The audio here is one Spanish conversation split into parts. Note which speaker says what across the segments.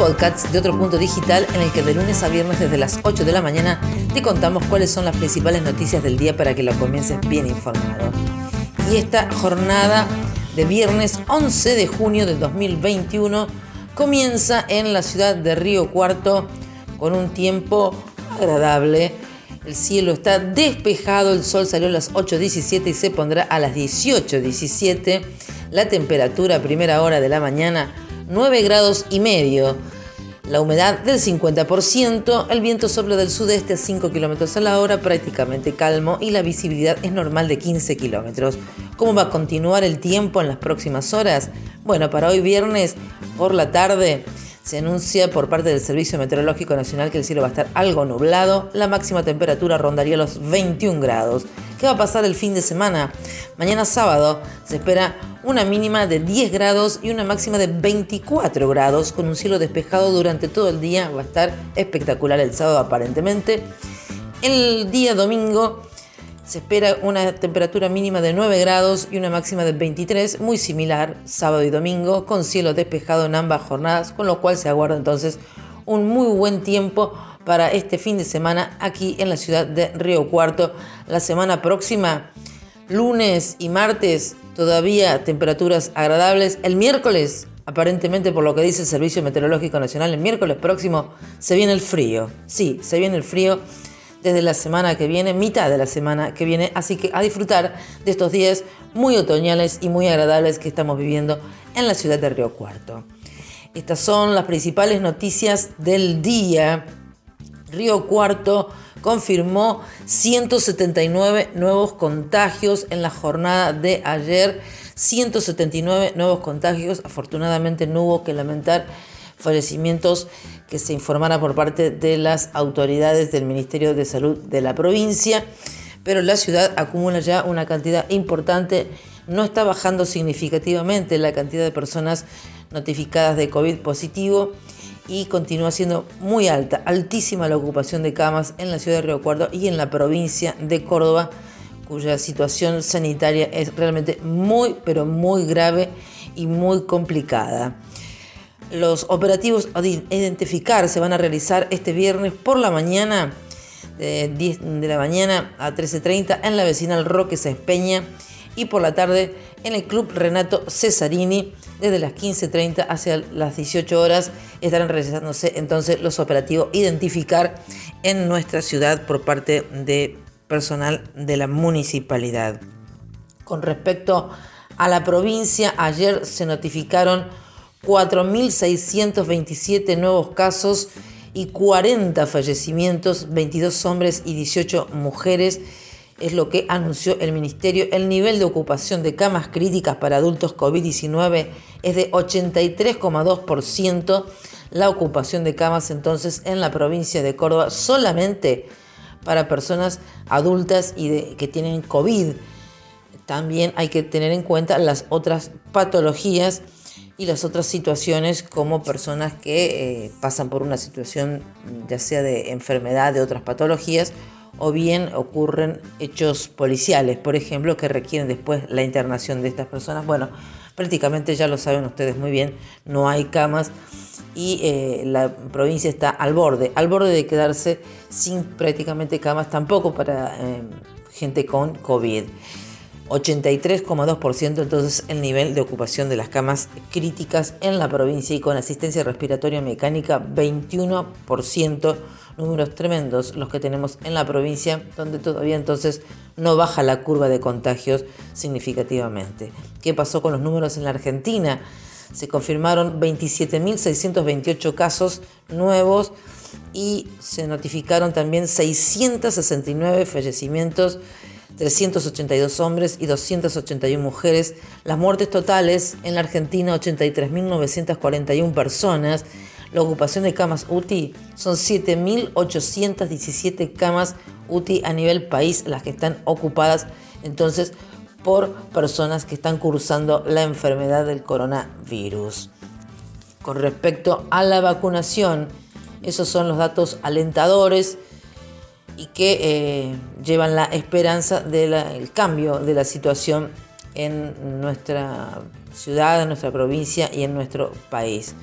Speaker 1: un podcast de otro punto digital en el que de lunes a viernes desde las 8 de la mañana te contamos cuáles son las principales noticias del día para que lo comiences bien informado. Y esta jornada de viernes 11 de junio de 2021 comienza en la ciudad de Río Cuarto con un tiempo agradable el cielo está despejado, el sol salió a las 8.17 y se pondrá a las 18.17. La temperatura a primera hora de la mañana 9 grados y medio. La humedad del 50%, el viento sopla del sudeste a 5 kilómetros a la hora, prácticamente calmo, y la visibilidad es normal de 15 kilómetros. ¿Cómo va a continuar el tiempo en las próximas horas? Bueno, para hoy viernes por la tarde se anuncia por parte del Servicio Meteorológico Nacional que el cielo va a estar algo nublado, la máxima temperatura rondaría los 21 grados. ¿Qué va a pasar el fin de semana? Mañana sábado se espera una mínima de 10 grados y una máxima de 24 grados, con un cielo despejado durante todo el día. Va a estar espectacular el sábado aparentemente. El día domingo se espera una temperatura mínima de 9 grados y una máxima de 23, muy similar sábado y domingo, con cielo despejado en ambas jornadas, con lo cual se aguarda entonces un muy buen tiempo para este fin de semana aquí en la ciudad de Río Cuarto. La semana próxima, lunes y martes, todavía temperaturas agradables. El miércoles, aparentemente por lo que dice el Servicio Meteorológico Nacional, el miércoles próximo se viene el frío. Sí, se viene el frío desde la semana que viene, mitad de la semana que viene. Así que a disfrutar de estos días muy otoñales y muy agradables que estamos viviendo en la ciudad de Río Cuarto. Estas son las principales noticias del día. Río Cuarto confirmó 179 nuevos contagios en la jornada de ayer. 179 nuevos contagios. Afortunadamente no hubo que lamentar fallecimientos que se informara por parte de las autoridades del Ministerio de Salud de la provincia, pero la ciudad acumula ya una cantidad importante, no está bajando significativamente la cantidad de personas notificadas de COVID positivo y continúa siendo muy alta, altísima la ocupación de camas en la ciudad de Río Cuarto y en la provincia de Córdoba, cuya situación sanitaria es realmente muy, pero muy grave y muy complicada. Los operativos a identificar se van a realizar este viernes por la mañana, de 10 de la mañana a 13.30 en la vecinal Roque Espeña y por la tarde en el Club Renato Cesarini desde las 15.30 hacia las 18 horas estarán realizándose entonces los operativos identificar en nuestra ciudad por parte de personal de la municipalidad. Con respecto a la provincia, ayer se notificaron 4.627 nuevos casos y 40 fallecimientos, 22 hombres y 18 mujeres. Es lo que anunció el Ministerio. El nivel de ocupación de camas críticas para adultos COVID-19 es de 83,2%. La ocupación de camas entonces en la provincia de Córdoba solamente para personas adultas y de, que tienen COVID. También hay que tener en cuenta las otras patologías y las otras situaciones como personas que eh, pasan por una situación ya sea de enfermedad, de otras patologías, o bien ocurren hechos policiales, por ejemplo, que requieren después la internación de estas personas. Bueno, prácticamente ya lo saben ustedes muy bien, no hay camas y eh, la provincia está al borde, al borde de quedarse sin prácticamente camas tampoco para eh, gente con COVID. 83,2% entonces el nivel de ocupación de las camas críticas en la provincia y con asistencia respiratoria mecánica 21%, números tremendos los que tenemos en la provincia donde todavía entonces no baja la curva de contagios significativamente. ¿Qué pasó con los números en la Argentina? Se confirmaron 27.628 casos nuevos y se notificaron también 669 fallecimientos 382 hombres y 281 mujeres. Las muertes totales en la Argentina, 83.941 personas. La ocupación de camas UTI son 7.817 camas UTI a nivel país las que están ocupadas entonces por personas que están cursando la enfermedad del coronavirus. Con respecto a la vacunación, esos son los datos alentadores y que eh, llevan la esperanza del cambio de la situación en nuestra ciudad, en nuestra provincia y en nuestro país.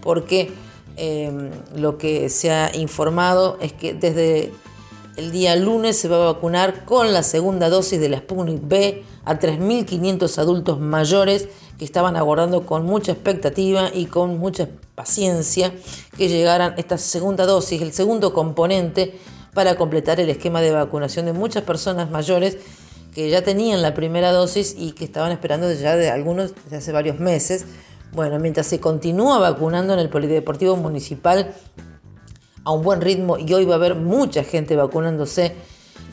Speaker 1: Porque eh, lo que se ha informado es que desde el día lunes se va a vacunar con la segunda dosis de la Sputnik B a 3.500 adultos mayores que estaban aguardando con mucha expectativa y con mucha paciencia que llegaran esta segunda dosis, el segundo componente para completar el esquema de vacunación de muchas personas mayores que ya tenían la primera dosis y que estaban esperando ya de algunos desde hace varios meses. Bueno, mientras se continúa vacunando en el Polideportivo Municipal a un buen ritmo y hoy va a haber mucha gente vacunándose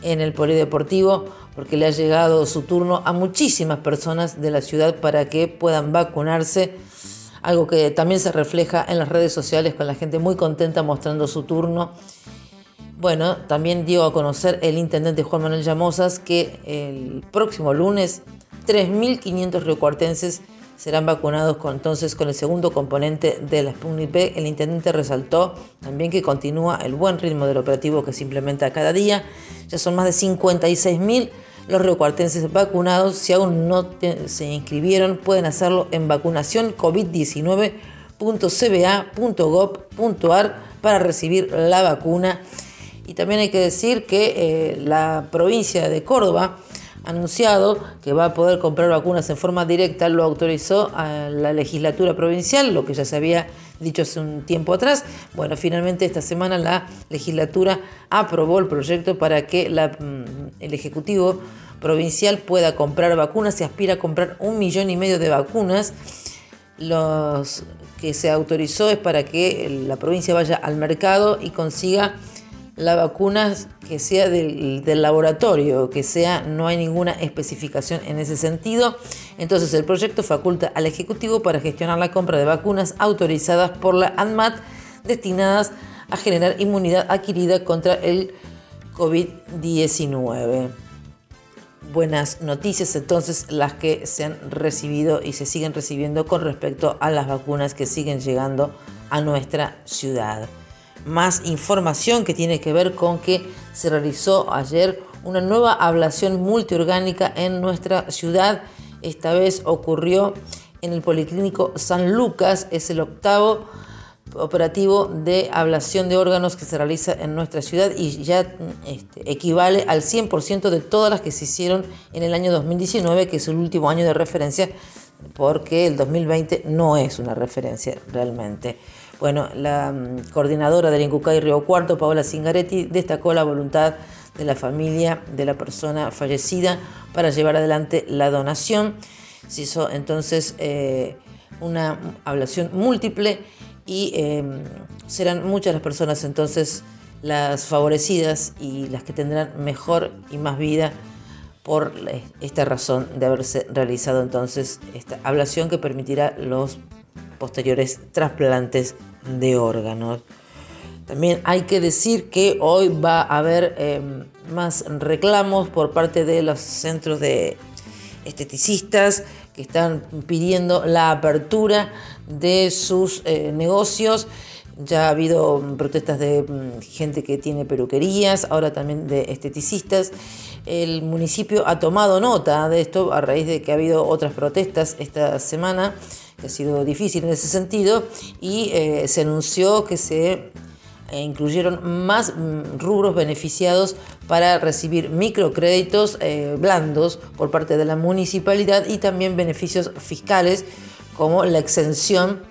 Speaker 1: en el Polideportivo porque le ha llegado su turno a muchísimas personas de la ciudad para que puedan vacunarse, algo que también se refleja en las redes sociales con la gente muy contenta mostrando su turno bueno, también dio a conocer el intendente Juan Manuel Llamosas que el próximo lunes 3.500 riocuartenses serán vacunados con, entonces con el segundo componente de la Sputnik B. El intendente resaltó también que continúa el buen ritmo del operativo que se implementa cada día. Ya son más de 56.000 los riocuartenses vacunados. Si aún no se inscribieron, pueden hacerlo en vacunacioncovid19.cba.gov.ar para recibir la vacuna y también hay que decir que eh, la provincia de Córdoba ha anunciado que va a poder comprar vacunas en forma directa, lo autorizó a la legislatura provincial, lo que ya se había dicho hace un tiempo atrás. Bueno, finalmente esta semana la legislatura aprobó el proyecto para que mm, el Ejecutivo provincial pueda comprar vacunas, se aspira a comprar un millón y medio de vacunas. Los que se autorizó es para que la provincia vaya al mercado y consiga la vacuna que sea del, laboratorio, que sea, no hay ninguna especificación en ese sentido. Entonces el proyecto faculta al Ejecutivo para gestionar la compra de vacunas autorizadas por la ANMAT destinadas a generar inmunidad adquirida contra el COVID-19. Buenas noticias entonces las que se han recibido y se siguen recibiendo con respecto a las vacunas que siguen llegando a nuestra ciudad más información que tiene que ver con que se realizó ayer una nueva ablación multiorgánica en nuestra ciudad. Esta vez ocurrió en el Policlínico San Lucas, es el octavo operativo de ablación de órganos que se realiza en nuestra ciudad y ya este, equivale al 100% de todas las que se hicieron en el año 2019, que es el último año de referencia, porque el 2020 no es una referencia realmente. Bueno, la mm, coordinadora del Incucay Río Cuarto, Paola Singaretti, destacó la voluntad de la familia de la persona fallecida para llevar adelante la donación. Se hizo entonces eh, una ablación múltiple y em, serán muchas las personas entonces las favorecidas y las que tendrán mejor y más vida por esta razón de haberse realizado entonces esta ablación que permitirá los posteriores trasplantes de órganos. También hay que decir que hoy va a haber em, más reclamos por parte de los centros de esteticistas que están pidiendo la apertura de sus eh, negocios. Ya ha habido protestas de mm, gente que tiene peluquerías, ahora también de esteticistas. El municipio ha tomado nota de esto a raíz de que ha habido otras protestas esta semana ha sido difícil en ese sentido, y eh, se anunció que se eh, incluyeron más mm, rubros beneficiados para recibir microcréditos eh, blandos por parte de la municipalidad y también beneficios fiscales como la exención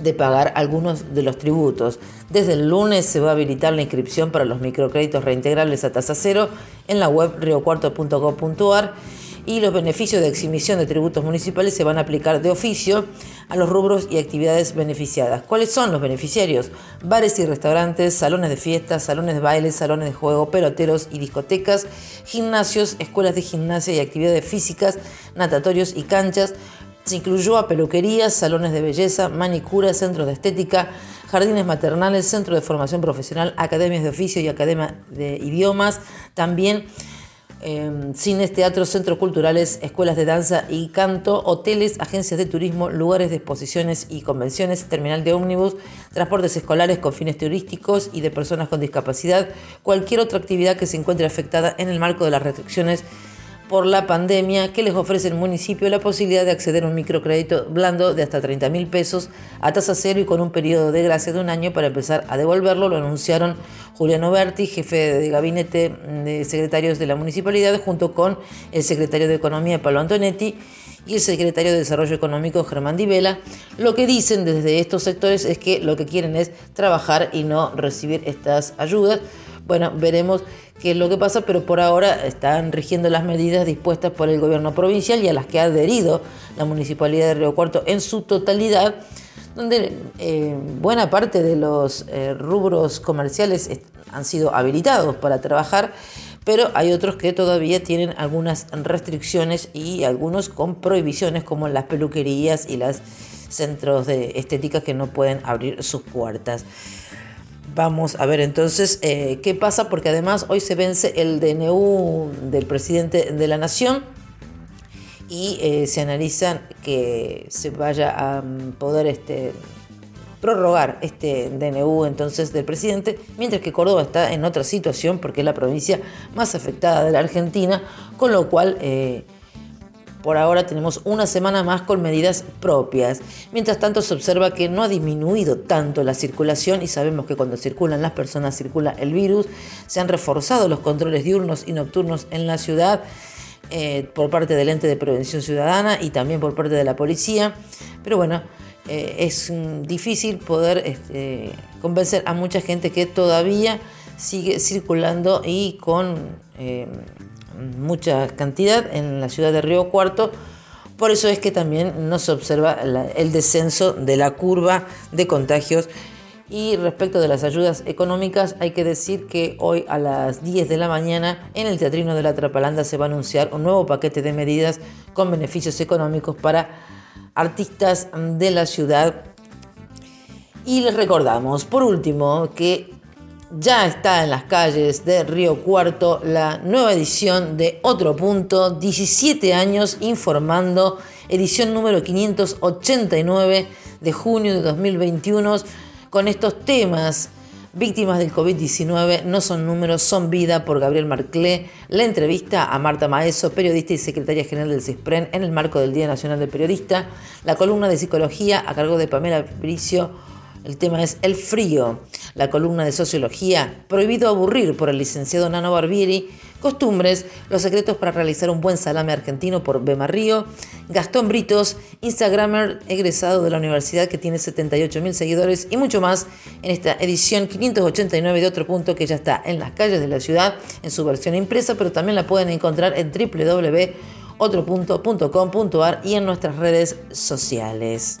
Speaker 1: de pagar algunos de los tributos. Desde el lunes se va a habilitar la inscripción para los microcréditos reintegrables a tasa cero en la web riocuarto.gov.ar y los beneficios de exhibición de tributos municipales se van a aplicar de oficio a los rubros y actividades beneficiadas. ¿Cuáles son los beneficiarios? Bares y restaurantes, salones de fiestas, salones de baile, salones de juego, peloteros y discotecas, gimnasios, escuelas de gimnasia y actividades físicas, natatorios y canchas, Se incluyó a peluquerías, salones de belleza, manicura, centros de estética, jardines maternales, centros de formación profesional, academias de oficio y academias de idiomas. También Em, cines, teatros, centros culturales, escuelas de danza y canto, hoteles, agencias de turismo, lugares de exposiciones y convenciones, terminal de ómnibus, transportes escolares con fines turísticos y de personas con discapacidad, cualquier otra actividad que se encuentre afectada en el marco de las restricciones por la pandemia que les ofrece el municipio la posibilidad de acceder a un microcrédito blando de hasta 30 mil pesos a tasa cero y con un periodo de gracia de un año para empezar a devolverlo. Lo anunciaron Juliano Berti, jefe de gabinete de secretarios de la municipalidad, junto con el secretario de Economía, Pablo Antonetti, y el secretario de Desarrollo Económico, Germán Divela. Lo que dicen desde estos sectores es que lo que quieren es trabajar y no recibir estas ayudas. Bueno, veremos qué es lo que pasa, pero por ahora están rigiendo las medidas dispuestas por el gobierno provincial y a las que ha adherido la municipalidad de Río Cuarto en su totalidad, donde eh, buena parte de los eh, rubros comerciales han sido habilitados para trabajar, pero hay otros que todavía tienen algunas restricciones y algunos con prohibiciones, como las peluquerías y los centros de estética que no pueden abrir sus puertas. Vamos a ver entonces eh, qué pasa, porque además hoy se vence el DNU del presidente de la Nación y eh, se analiza que se vaya a mm, poder este, prorrogar este DNU entonces del presidente, mientras que Córdoba está en otra situación porque es la provincia más afectada de la Argentina, con lo cual... Eh, por ahora tenemos una semana más con medidas propias. Mientras tanto se observa que no ha disminuido tanto la circulación y sabemos que cuando circulan las personas circula el virus. Se han reforzado los controles diurnos y nocturnos en la ciudad. Eh, por parte del ente de prevención ciudadana y también por parte de la policía. Pero bueno, eh, es mm, difícil poder este, convencer a mucha gente que todavía sigue circulando y con eh, mucha cantidad en la ciudad de Río Cuarto. Por eso es que también no se observa el descenso de la curva de contagios. Y respecto de las ayudas económicas, hay que decir que hoy a las 10 de la mañana en el Teatrino de la Trapalanda se va a anunciar un nuevo paquete de medidas con beneficios económicos para artistas de la ciudad. Y les recordamos, por último, que ya está en las calles de Río Cuarto la nueva edición de Otro Punto, 17 años informando, edición número 589 de junio de 2021, con estos temas. Víctimas del COVID-19 no son números, son vida por Gabriel Marclé. La entrevista a Marta Maeso, periodista y secretaria general del CISPREN en el marco del Día Nacional del Periodista. La columna de psicología a cargo de Pamela Bricio el tema es El frío, la columna de sociología, prohibido aburrir por el licenciado Nano Barbieri, costumbres, los secretos para realizar un buen salame argentino por Bema Río, Gastón Britos, Instagramer egresado de la universidad que tiene 78 mil seguidores y mucho más en esta edición 589 de Otro Punto que ya está en las calles de la ciudad en su versión impresa, pero también la pueden encontrar en www.otropunto.com.ar y en nuestras redes sociales.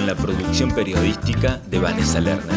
Speaker 2: con la producción periodística de Vanessa Lerner.